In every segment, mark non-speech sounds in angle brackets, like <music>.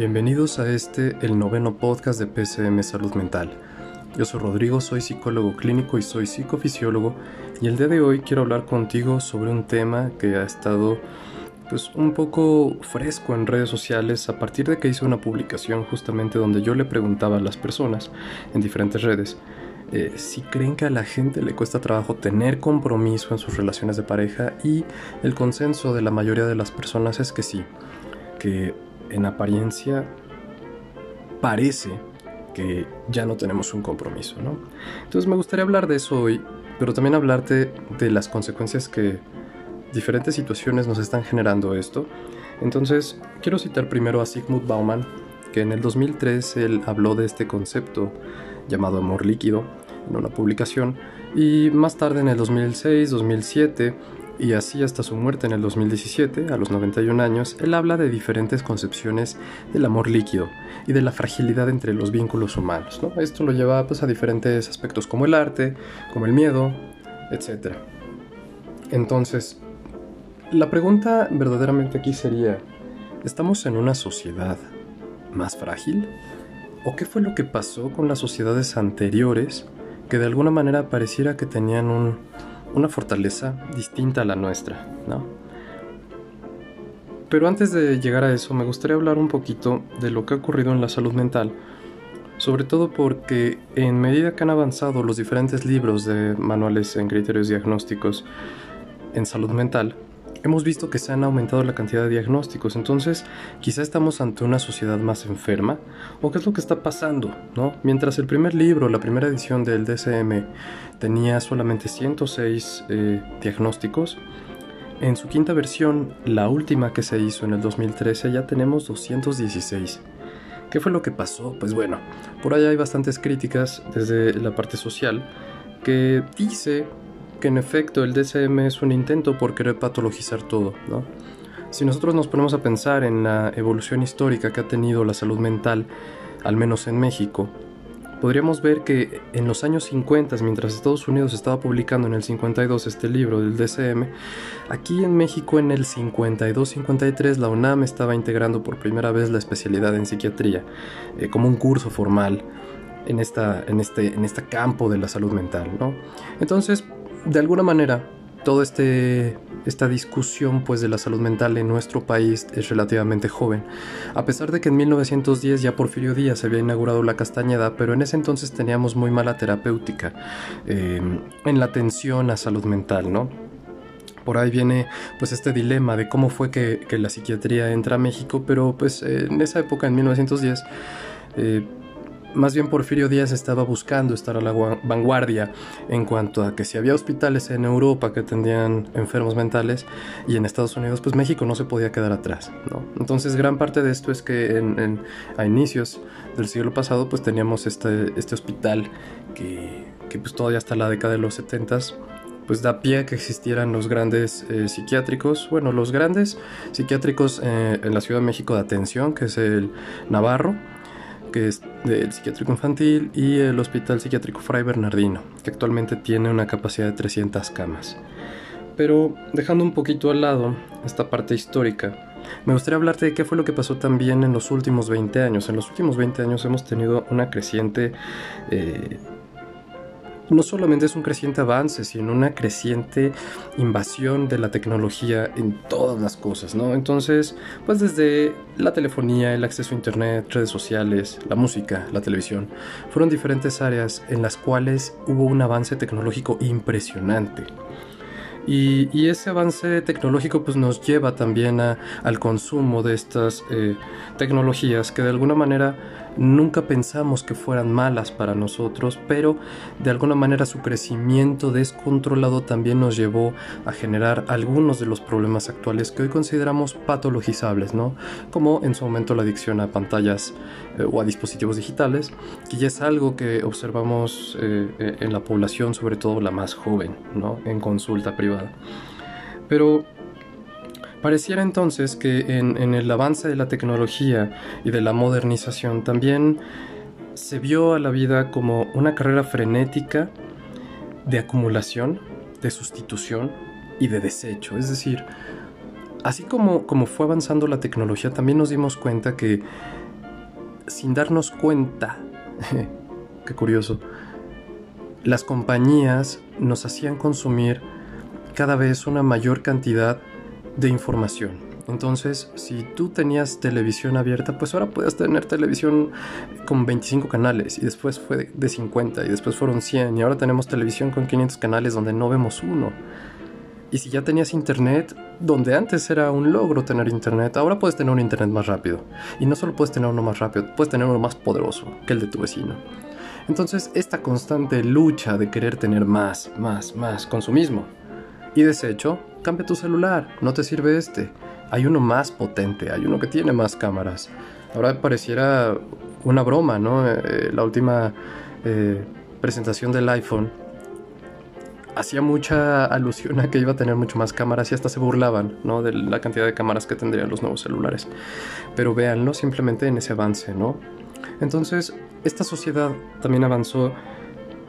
Bienvenidos a este, el noveno podcast de PCM Salud Mental. Yo soy Rodrigo, soy psicólogo clínico y soy psicofisiólogo y el día de hoy quiero hablar contigo sobre un tema que ha estado pues un poco fresco en redes sociales a partir de que hice una publicación justamente donde yo le preguntaba a las personas en diferentes redes eh, si creen que a la gente le cuesta trabajo tener compromiso en sus relaciones de pareja y el consenso de la mayoría de las personas es que sí, que en apariencia parece que ya no tenemos un compromiso, ¿no? Entonces me gustaría hablar de eso hoy, pero también hablarte de las consecuencias que diferentes situaciones nos están generando esto. Entonces, quiero citar primero a Sigmund Bauman, que en el 2003 él habló de este concepto llamado amor líquido en una publicación, y más tarde en el 2006, 2007, y así hasta su muerte en el 2017, a los 91 años, él habla de diferentes concepciones del amor líquido y de la fragilidad entre los vínculos humanos. ¿no? Esto lo lleva pues, a diferentes aspectos como el arte, como el miedo, etc. Entonces, la pregunta verdaderamente aquí sería, ¿estamos en una sociedad más frágil? ¿O qué fue lo que pasó con las sociedades anteriores que de alguna manera pareciera que tenían un, una fortaleza distinta a la nuestra, ¿no? Pero antes de llegar a eso, me gustaría hablar un poquito de lo que ha ocurrido en la salud mental, sobre todo porque en medida que han avanzado los diferentes libros de manuales en criterios diagnósticos en salud mental, hemos visto que se han aumentado la cantidad de diagnósticos, entonces quizá estamos ante una sociedad más enferma, o qué es lo que está pasando, ¿no? Mientras el primer libro, la primera edición del DSM, tenía solamente 106 eh, diagnósticos, en su quinta versión, la última que se hizo en el 2013, ya tenemos 216. ¿Qué fue lo que pasó? Pues bueno, por ahí hay bastantes críticas desde la parte social que dice que en efecto el DSM es un intento por querer patologizar todo, ¿no? Si nosotros nos ponemos a pensar en la evolución histórica que ha tenido la salud mental, al menos en México, podríamos ver que en los años 50, mientras Estados Unidos estaba publicando en el 52 este libro del DSM, aquí en México en el 52-53 la UNAM estaba integrando por primera vez la especialidad en psiquiatría eh, como un curso formal en, esta, en, este, en este campo de la salud mental. ¿no? Entonces, de alguna manera, toda este, esta discusión pues, de la salud mental en nuestro país es relativamente joven. A pesar de que en 1910 ya Porfirio Díaz había inaugurado la Castañeda, pero en ese entonces teníamos muy mala terapéutica em, en la atención a salud mental, ¿no? Por ahí viene pues este dilema de cómo fue que, que la psiquiatría entra a México, pero pues en esa época, en 1910, más bien Porfirio Díaz estaba buscando estar a la vanguardia en cuanto a que si había hospitales en Europa que atendían enfermos mentales y en Estados Unidos, pues México no se podía quedar atrás. Entonces gran parte de esto es que a inicios del siglo pasado pues teníamos este, este hospital que, que pues todavía hasta la década de los 70 pues da pie a que existieran los grandes eh, psiquiátricos, bueno, los grandes psiquiátricos eh, en la Ciudad de México de atención, que es el Navarro, que es del psiquiátrico infantil, y el Hospital Psiquiátrico Fray Bernardino, que actualmente tiene una capacidad de 300 camas. Pero dejando un poquito al lado esta parte histórica, me gustaría hablarte de qué fue lo que pasó también en los últimos 20 años. En los últimos 20 años hemos tenido una creciente eh, no solamente es un creciente avance, sino una creciente invasión de la tecnología en todas las cosas, ¿no? Entonces, pues desde la telefonía, el acceso a internet, redes sociales, la música, la televisión, fueron diferentes áreas en las cuales hubo un avance tecnológico impresionante. Y, ese avance tecnológico pues nos lleva también al consumo de estas eh, tecnologías que de alguna manera nunca pensamos que fueran malas para nosotros, pero de alguna manera su crecimiento descontrolado también nos llevó a generar algunos de los problemas actuales que hoy consideramos patologizables, ¿no? Como en su momento la adicción a pantallas eh, o a dispositivos digitales, que ya es algo que observamos eh, en la población, sobre todo la más joven, ¿no? En consulta privada. Pero Pareciera entonces que en, el avance de la tecnología y de la modernización también se vio a la vida como una carrera frenética de acumulación, de sustitución y de desecho. Es decir, así como, como fue avanzando la tecnología, también nos dimos cuenta que sin darnos cuenta, <laughs> qué curioso, las compañías nos hacían consumir cada vez una mayor cantidad de información. Entonces, si tú tenías televisión abierta, pues ahora puedes tener televisión con 25 canales y después fue de 50 y después fueron 100 y ahora tenemos televisión con 500 canales donde no vemos uno. Y si ya tenías internet, donde antes era un logro tener internet, ahora puedes tener un internet más rápido. Y no solo puedes tener uno más rápido, puedes tener uno más poderoso que el de tu vecino. Entonces, esta constante lucha de querer tener más, más, más consumismo. Y desecho, cambia tu celular, no te sirve este. Hay uno más potente, hay uno que tiene más cámaras. Ahora pareciera una broma, ¿no? Eh, la última eh, presentación del iPhone hacía mucha alusión a que iba a tener mucho más cámaras y hasta se burlaban, ¿no? De la cantidad de cámaras que tendrían los nuevos celulares. Pero véanlo simplemente en ese avance, ¿no? Entonces, esta sociedad también avanzó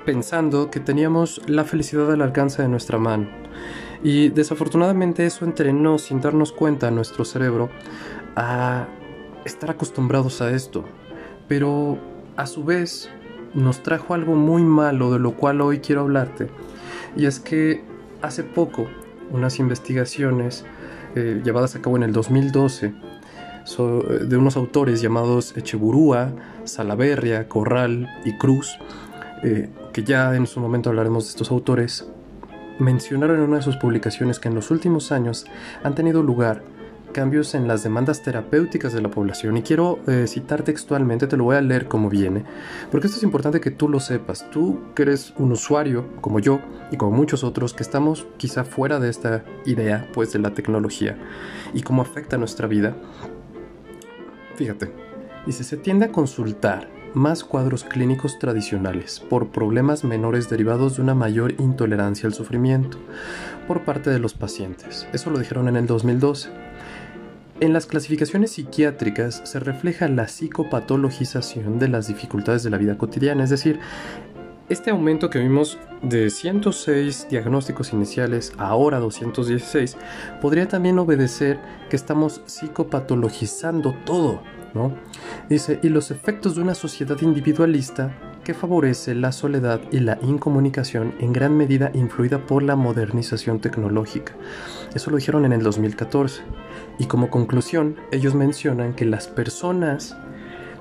pensando que teníamos la felicidad al alcance de nuestra mano. Y desafortunadamente eso entrenó sin darnos cuenta a nuestro cerebro a estar acostumbrados a esto. Pero a su vez nos trajo algo muy malo de lo cual hoy quiero hablarte. Y es que hace poco unas investigaciones eh, llevadas a cabo en el 2012 de unos autores llamados Echeburúa, Salaverria, Corral y Cruz, eh, que ya en su momento hablaremos de estos autores, mencionaron en una de sus publicaciones que en los últimos años han tenido lugar cambios en las demandas terapéuticas de la población. Y quiero eh, citar textualmente, te lo voy a leer como viene, porque esto es importante que tú lo sepas, tú que eres un usuario como yo y como muchos otros que estamos quizá fuera de esta idea pues de la tecnología y cómo afecta nuestra vida, fíjate, dice, se tiende a consultar más cuadros clínicos tradicionales por problemas menores derivados de una mayor intolerancia al sufrimiento por parte de los pacientes. Eso lo dijeron en el 2012. En las clasificaciones psiquiátricas se refleja la psicopatologización de las dificultades de la vida cotidiana, es decir, este aumento que vimos de 106 diagnósticos iniciales a ahora 216 podría también obedecer que estamos psicopatologizando todo Dice, y los efectos de una sociedad individualista que favorece la soledad y la incomunicación en gran medida influida por la modernización tecnológica. Eso lo dijeron en el 2014. Y como conclusión, ellos mencionan que las personas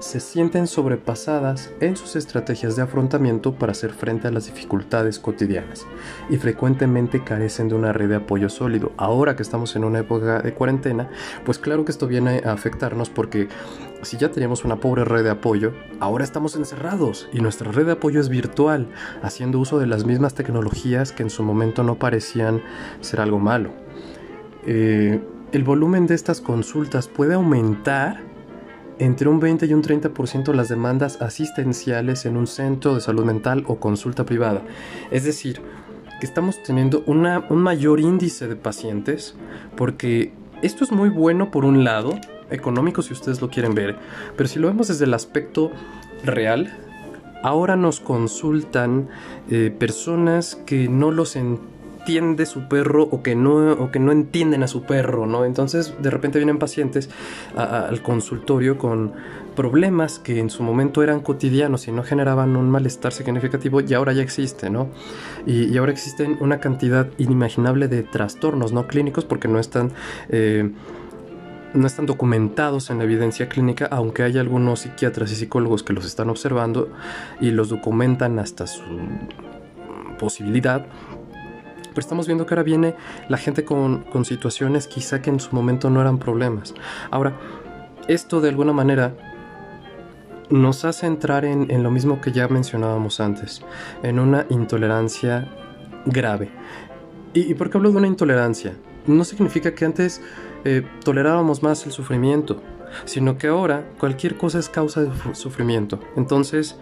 se sienten sobrepasadas en sus estrategias de afrontamiento para hacer frente a las dificultades cotidianas y frecuentemente carecen de una red de apoyo sólido. Ahora que estamos en una época de cuarentena, pues claro que esto viene a afectarnos porque si ya teníamos una pobre red de apoyo, ahora estamos encerrados y nuestra red de apoyo es virtual, haciendo uso de las mismas tecnologías que en su momento no parecían ser algo malo. Eh, el volumen de estas consultas puede aumentar entre un 20 y un 30% las demandas asistenciales en un centro de salud mental o consulta privada. Es decir, que estamos teniendo un mayor índice de pacientes porque esto es muy bueno por un lado, económico si ustedes lo quieren ver, pero si lo vemos desde el aspecto real, ahora nos consultan eh, personas que no los entienden entiende su perro o que no, o que no entienden a su perro, ¿no? Entonces de repente vienen pacientes al consultorio con problemas que en su momento eran cotidianos y no generaban un malestar significativo y ahora ya existe, ¿no? Y, ahora existen una cantidad inimaginable de trastornos no clínicos porque no están... Eh, no están documentados en la evidencia clínica, aunque hay algunos psiquiatras y psicólogos que los están observando y los documentan hasta su posibilidad, pero estamos viendo que ahora viene la gente con, situaciones quizá que en su momento no eran problemas. Ahora, esto de alguna manera nos hace entrar en, lo mismo que ya mencionábamos antes, en una intolerancia grave. ¿Y, por qué hablo de una intolerancia? No significa que antes eh, tolerábamos más el sufrimiento, sino que ahora cualquier cosa es causa de sufrimiento. Entonces,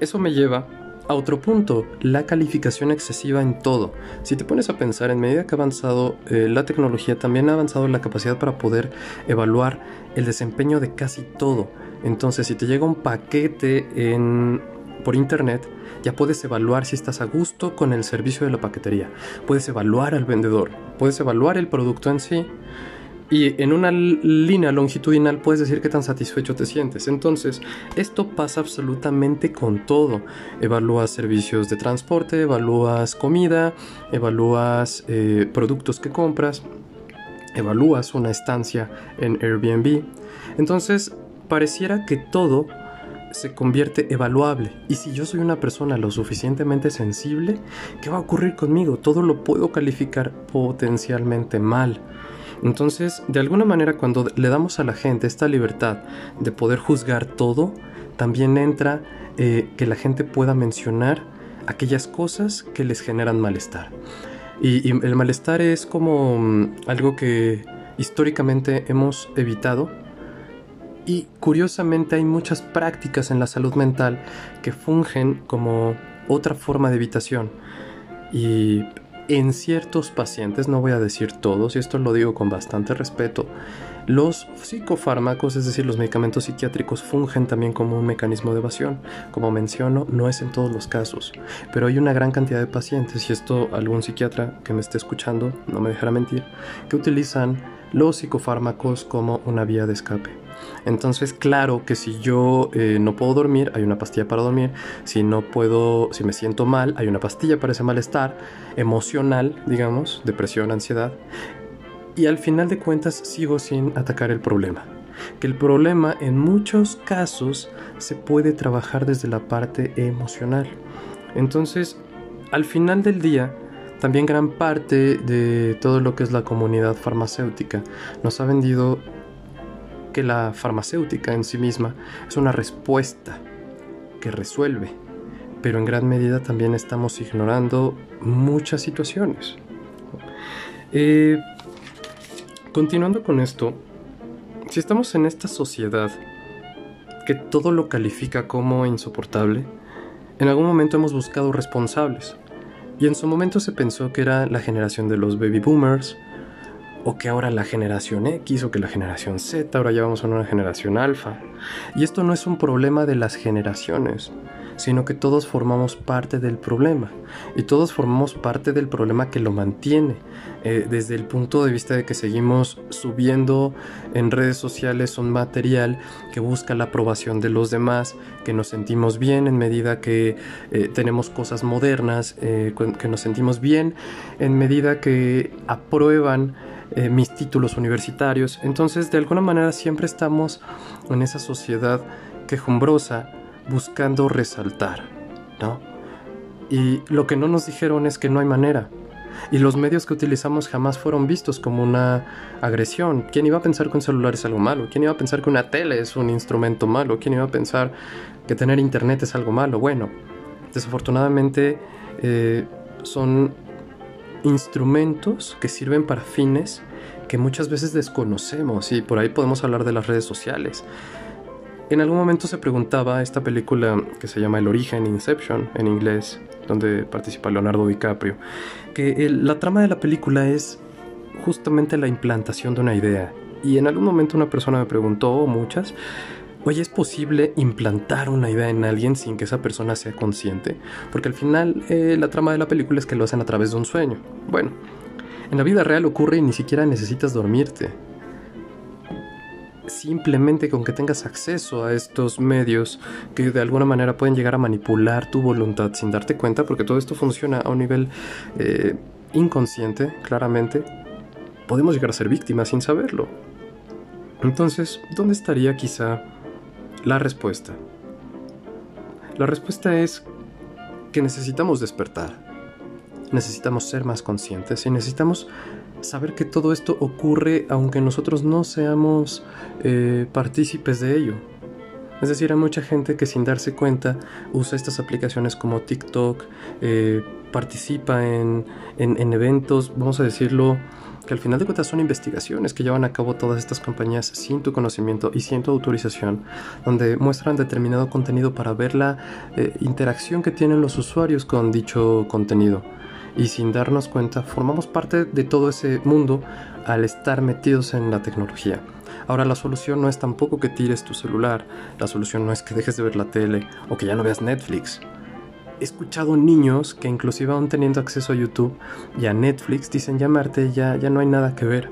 eso me lleva a otro punto, la calificación excesiva en todo. Si te pones a pensar, en medida que ha avanzado eh, la tecnología, también ha avanzado la capacidad para poder evaluar el desempeño de casi todo. Entonces, si te llega un paquete por internet, ya puedes evaluar si estás a gusto con el servicio de la paquetería. Puedes evaluar al vendedor, puedes evaluar el producto en sí Y en una línea longitudinal puedes decir qué tan satisfecho te sientes. Entonces, esto pasa absolutamente con todo. Evalúas servicios de transporte, evalúas comida, evalúas eh, productos que compras, evalúas una estancia en Airbnb. Entonces, pareciera que todo se convierte evaluable. Y si yo soy una persona lo suficientemente sensible, ¿qué va a ocurrir conmigo? Todo lo puedo calificar potencialmente mal. Entonces, de alguna manera, cuando le damos a la gente esta libertad de poder juzgar todo, también entra eh, que la gente pueda mencionar aquellas cosas que les generan malestar. Y, el malestar es como mm, algo que históricamente hemos evitado y curiosamente hay muchas prácticas en la salud mental que fungen como otra forma de evitación. Y en ciertos pacientes, no voy a decir todos, y esto lo digo con bastante respeto, los psicofármacos, es decir, los medicamentos psiquiátricos, fungen también como un mecanismo de evasión. Como menciono, no es en todos los casos, pero hay una gran cantidad de pacientes, y esto algún psiquiatra que me esté escuchando no me dejará mentir, que utilizan los psicofármacos como una vía de escape. Entonces, claro que si yo eh, no puedo dormir, hay una pastilla para dormir. Si no puedo, si me siento mal, hay una pastilla para ese malestar emocional, digamos, depresión, ansiedad. Y al final de cuentas sigo sin atacar el problema. Que el problema en muchos casos se puede trabajar desde la parte emocional. Entonces, al final del día, también gran parte de todo lo que es la comunidad farmacéutica nos ha vendido que la farmacéutica en sí misma es una respuesta que resuelve, pero en gran medida también estamos ignorando muchas situaciones. Eh, continuando con esto, si estamos en esta sociedad que todo lo califica como insoportable, en algún momento hemos buscado responsables. Y en su momento se pensó que era la generación de los baby boomers, o que ahora la generación X o que la generación Z, ahora ya vamos a una generación alfa. Y esto no es un problema de las generaciones, sino que todos formamos parte del problema y todos formamos parte del problema que lo mantiene eh, desde el punto de vista de que seguimos subiendo en redes sociales un material que busca la aprobación de los demás, que nos sentimos bien en medida que eh, tenemos cosas modernas, eh, que nos sentimos bien en medida que aprueban eh, mis títulos universitarios. Entonces, de alguna manera siempre estamos en esa sociedad quejumbrosa buscando resaltar, ¿no? Y lo que no nos dijeron es que no hay manera. Y los medios que utilizamos jamás fueron vistos como una agresión. ¿Quién iba a pensar que un celular es algo malo? ¿Quién iba a pensar que una tele es un instrumento malo? ¿Quién iba a pensar que tener internet es algo malo? Bueno, desafortunadamente eh, son instrumentos que sirven para fines que muchas veces desconocemos y por ahí podemos hablar de las redes sociales. En algún momento se preguntaba esta película que se llama El origen, Inception en inglés, donde participa Leonardo DiCaprio, que la trama de la película es justamente la implantación de una idea. Y en algún momento una persona me preguntó, o muchas, Oye, ¿es posible implantar una idea en alguien sin que esa persona sea consciente? Porque al final eh, la trama de la película es que lo hacen a través de un sueño. Bueno, en la vida real ocurre y ni siquiera necesitas dormirte. Simplemente con que tengas acceso a estos medios que de alguna manera pueden llegar a manipular tu voluntad sin darte cuenta, porque todo esto funciona a un nivel eh, inconsciente, claramente, podemos llegar a ser víctimas sin saberlo. Entonces, ¿dónde estaría quizá la respuesta. La respuesta es que necesitamos despertar. Necesitamos ser más conscientes y necesitamos saber que todo esto ocurre aunque nosotros no seamos eh, partícipes de ello. Es decir, hay mucha gente que sin darse cuenta usa estas aplicaciones como TikTok, eh, participa en, en eventos, vamos a decirlo, que al final de cuentas son investigaciones que llevan a cabo todas estas compañías sin tu conocimiento y sin tu autorización, donde muestran determinado contenido para ver la eh, interacción que tienen los usuarios con dicho contenido. Y sin darnos cuenta, formamos parte de todo ese mundo al estar metidos en la tecnología. Ahora la solución no es tampoco que tires tu celular, la solución no es que dejes de ver la tele o que ya no veas Netflix he escuchado niños que inclusive aún teniendo acceso a YouTube y a Netflix dicen ya ya, ya no hay nada que ver.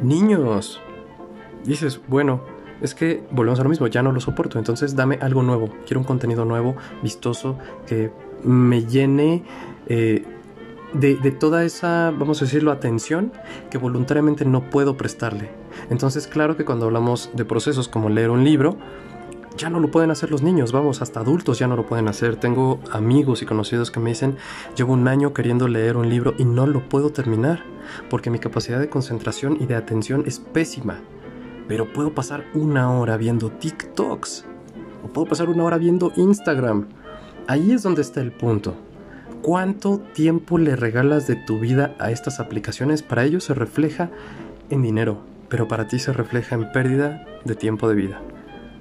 Niños. Dices, bueno, es que volvemos a lo mismo, ya no lo soporto, entonces dame algo nuevo, quiero un contenido nuevo, vistoso, que me llene eh, de, de, toda esa, vamos a decirlo, atención que voluntariamente no puedo prestarle. Entonces, claro que cuando hablamos de procesos como leer un libro, ya no lo pueden hacer los niños, vamos, hasta adultos ya no lo pueden hacer. Tengo amigos y conocidos que me dicen, llevo un año queriendo leer un libro y no lo puedo terminar, porque mi capacidad de concentración y de atención es pésima pero puedo pasar una hora viendo TikToks o puedo pasar una hora viendo Instagram. Ahí es donde está el punto. ¿Cuánto tiempo le regalas de tu vida a estas aplicaciones? Para ellos se refleja en dinero, pero para ti se refleja en pérdida de tiempo de vida.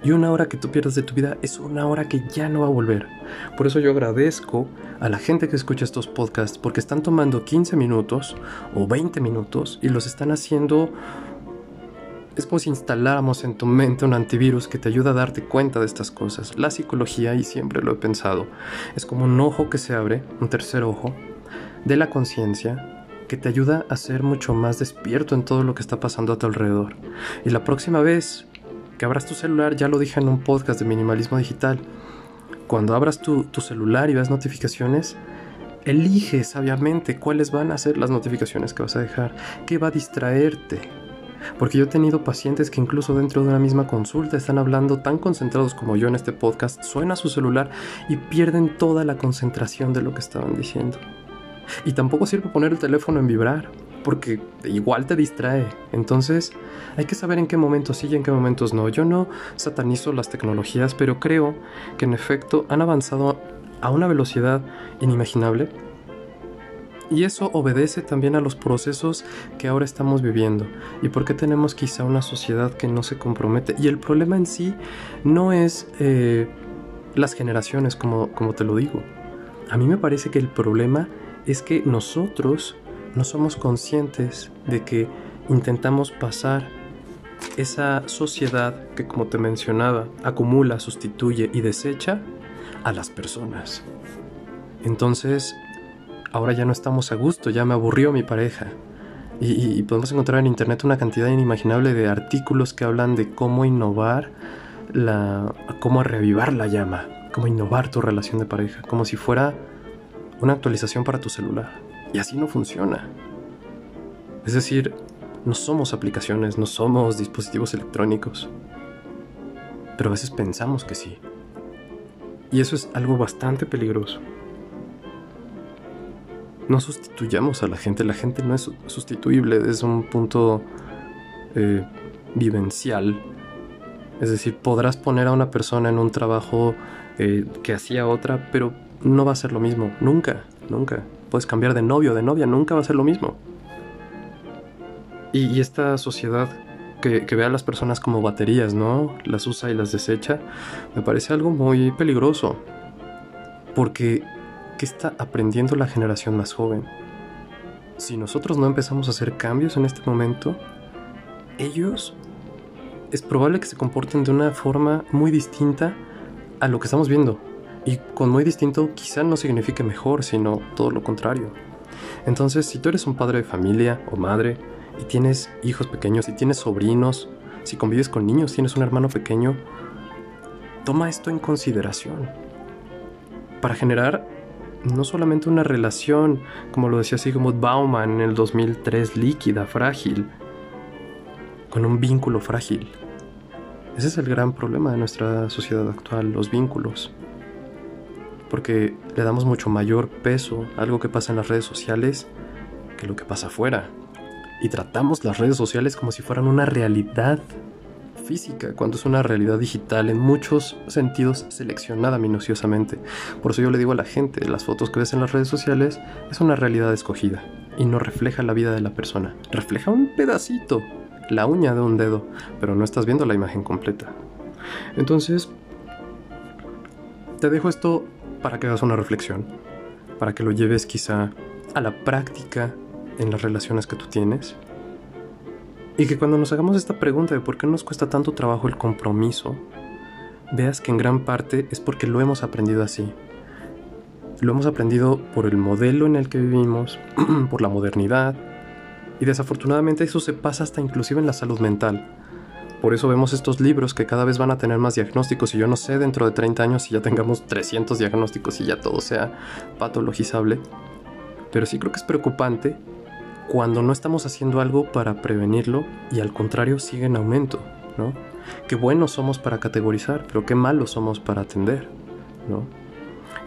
Y una hora que tú pierdas de tu vida es una hora que ya no va a volver. Por eso yo agradezco a la gente que escucha estos podcasts porque están tomando 15 minutos o 20 minutos y los están haciendo es como si instaláramos en tu mente un antivirus que te ayuda a darte cuenta de estas cosas. La psicología, y siempre lo he pensado, es como un ojo que se abre, un tercer ojo, de la conciencia que te ayuda a ser mucho más despierto en todo lo que está pasando a tu alrededor. Y la próxima vez que abras tu celular, ya lo dije en un podcast de minimalismo digital, cuando abras tu, celular y veas notificaciones, elige sabiamente cuáles van a ser las notificaciones que vas a dejar, qué va a distraerte, porque yo he tenido pacientes que incluso dentro de una misma consulta están hablando tan concentrados como yo en este podcast, suena su celular y pierden toda la concentración de lo que estaban diciendo. Y tampoco sirve poner el teléfono en vibrar, porque igual te distrae. Entonces, hay que saber en qué momentos sí y en qué momentos no. Yo no satanizo las tecnologías, pero creo que en efecto han avanzado a una velocidad inimaginable y eso obedece también a los procesos que ahora estamos viviendo y por qué tenemos quizá una sociedad que no se compromete. Y el problema en sí no es eh, las generaciones, como, como te lo digo. A mí me parece que el problema que nosotros no somos conscientes de que intentamos pasar esa sociedad que, como te mencionaba, acumula, sustituye y desecha a las personas. Entonces, ahora ya no estamos a gusto, ya me aburrió mi pareja. Y, podemos encontrar en internet una cantidad inimaginable de artículos que hablan de cómo innovar la. cómo reavivar la llama, cómo innovar tu relación de pareja, como si fuera una actualización para tu celular. Y así no funciona. Es decir, no somos aplicaciones, no somos dispositivos electrónicos. Pero a veces pensamos que sí. Y eso es algo bastante peligroso no sustituyamos a la gente. La gente no es sustituible desde un punto eh, vivencial. Es decir, podrás poner a una persona en un trabajo eh, que hacía otra, pero no va a ser lo mismo. Nunca, nunca. Puedes cambiar de novio, de novia, nunca va a ser lo mismo. Y, esta sociedad que, que, ve a las personas como baterías, ¿no? Las usa y las desecha, me parece algo muy peligroso. Porque ¿Qué está aprendiendo la generación más joven? Si nosotros no empezamos a hacer cambios en este momento, ellos es probable que se comporten de una forma muy distinta a lo que estamos viendo. Y con muy distinto quizá no signifique mejor, sino todo lo contrario. Entonces, si tú eres un padre de familia o madre y tienes hijos pequeños y tienes sobrinos, si convives con niños, tienes un hermano pequeño, toma esto en consideración. Para generar no solamente una relación, como lo decía Sigmund Bauman en el 2003, líquida, frágil, con un vínculo frágil. Ese es el gran problema de nuestra sociedad actual, los vínculos. Porque le damos mucho mayor peso a algo que pasa en las redes sociales que lo que pasa afuera. Y tratamos las redes sociales como si fueran una realidad física, cuando es una realidad digital en muchos sentidos seleccionada minuciosamente. Por eso yo le digo a la gente, las fotos que ves en las redes sociales es una realidad escogida y no refleja la vida de la persona. Refleja un pedacito, la uña de un dedo, pero no estás viendo la imagen completa. Entonces, te dejo esto para que hagas una reflexión, para que lo lleves quizá a la práctica en las relaciones que tú tienes y que cuando nos hagamos esta pregunta de por qué nos cuesta tanto trabajo el compromiso, veas que en gran parte es porque lo hemos aprendido así. Lo hemos aprendido por el modelo en el que vivimos, <clears throat> por la modernidad, Y desafortunadamente eso se pasa hasta inclusive en la salud mental. Por eso vemos estos libros que cada vez van a tener más diagnósticos y yo no sé dentro de 30 años si ya tengamos 300 diagnósticos y ya todo sea patologizable. Pero sí creo que es preocupante cuando no estamos haciendo algo para prevenirlo y al contrario sigue en aumento, ¿no? Qué buenos somos para categorizar, pero qué malos somos para atender, ¿no?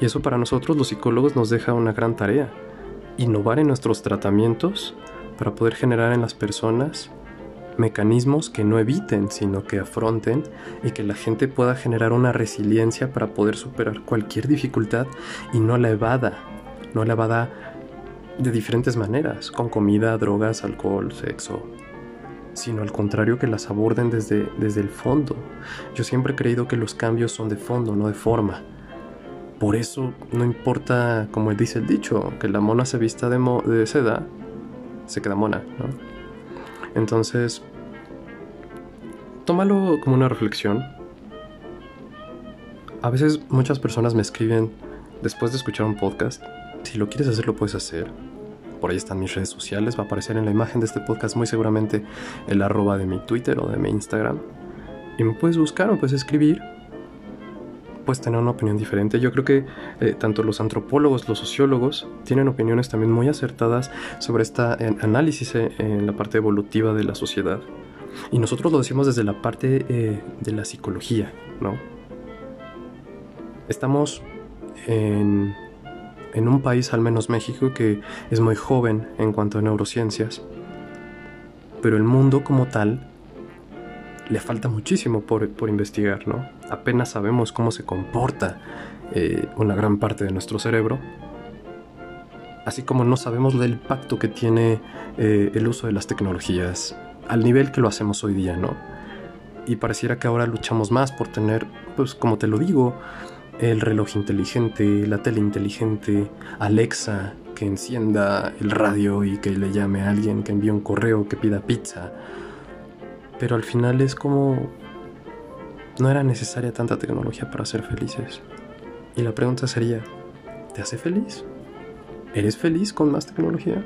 Y eso para nosotros los psicólogos nos deja una gran tarea, innovar en nuestros tratamientos para poder generar en las personas mecanismos que no eviten, sino que afronten y que la gente pueda generar una resiliencia para poder superar cualquier dificultad y no la evada, no la evada de diferentes maneras, con comida, drogas, alcohol, sexo, sino al contrario que las aborden desde, desde el fondo. Yo siempre he creído que los cambios son de fondo, no de forma. Por eso no importa, como dice el dicho, que la mona se vista de, de seda, se queda mona. Entonces, tómalo como una reflexión. A veces muchas personas me escriben después de escuchar un podcast, si lo quieres hacer lo puedes hacer, por ahí están mis redes sociales, va a aparecer en la imagen de este podcast muy seguramente el arroba de mi Twitter o de mi Instagram. Y me puedes buscar, me puedes escribir, puedes tener una opinión diferente. Yo creo que eh, tanto los antropólogos, los sociólogos, tienen opiniones también muy acertadas sobre este análisis eh, en la parte evolutiva de la sociedad. Y nosotros lo decimos desde la parte de la psicología, ¿no? Estamos en un país, al menos México, que es muy joven en cuanto a neurociencias, pero el mundo como tal le falta muchísimo por, investigar, ¿no? Apenas sabemos cómo se comporta eh, una gran parte de nuestro cerebro, así como no sabemos del impacto que tiene eh, el uso de las tecnologías al nivel que lo hacemos hoy día, ¿no? Y pareciera que ahora luchamos más por tener, pues como te lo digo, el reloj inteligente, la tele inteligente, Alexa, que encienda el radio y que le llame a alguien, que envíe un correo, que pida pizza. Pero al final es como... No era necesaria tanta tecnología para ser felices. Y la pregunta sería, ¿te hace feliz? ¿Eres feliz con más tecnología?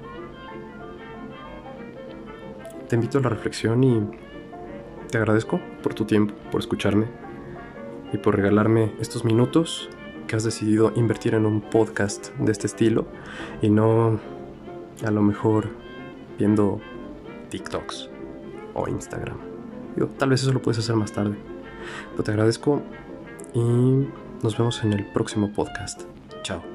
Te invito a la reflexión y te agradezco por tu tiempo, por escucharme y por regalarme estos minutos que has decidido invertir en un podcast de este estilo y no a lo mejor viendo TikToks o Instagram. Yo, tal vez eso lo puedes hacer más tarde. Pero te agradezco y nos vemos en el próximo podcast. Chao.